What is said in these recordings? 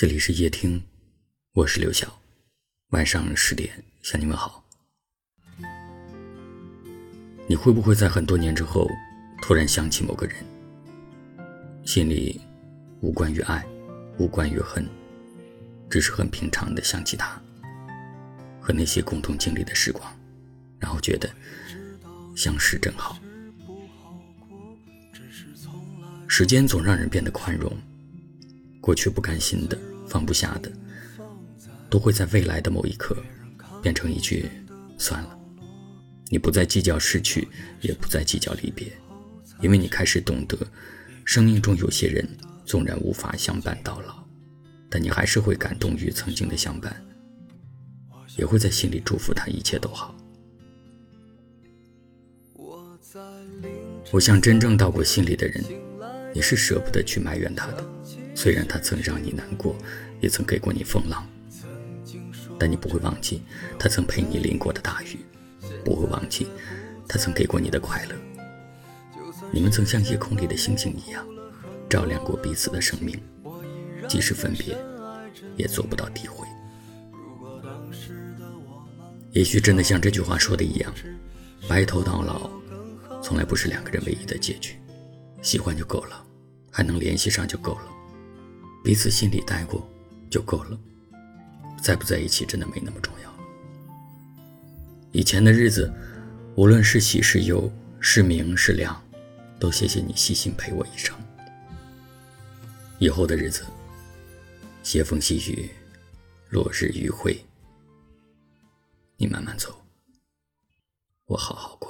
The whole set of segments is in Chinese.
这里是夜听，我是刘晓。晚上十点向你们好。你会不会在很多年之后突然想起某个人，心里无关于爱，无关于恨，只是很平常的想起他和那些共同经历的时光，然后觉得相识真好。时间总让人变得宽容，过去不甘心的。放不下的，都会在未来的某一刻，变成一句“算了”。你不再计较失去，也不再计较离别，因为你开始懂得，生命中有些人纵然无法相伴到老，但你还是会感动于曾经的相伴，也会在心里祝福他一切都好。我想，真正到过心里的人，你是舍不得去埋怨他的。虽然他曾让你难过，也曾给过你风浪，但你不会忘记他曾陪你淋过的大雨，不会忘记他曾给过你的快乐。你们曾像夜空里的星星一样，照亮过彼此的生命，即使分别，也做不到诋毁。也许真的像这句话说的一样，白头到老，从来不是两个人唯一的结局。喜欢就够了，还能联系上就够了。彼此心里待过就够了，在不在一起真的没那么重要了。以前的日子，无论是喜是忧，是明是亮，都谢谢你细心陪我一程。以后的日子，斜风细雨，落日余晖，你慢慢走，我好好过。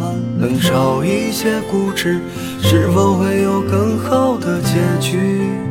能少一些固执。是否会有更好的结局？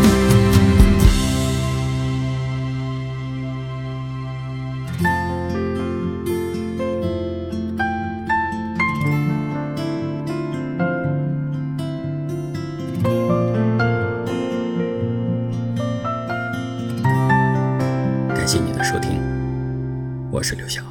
感谢你的收听，我是刘晓。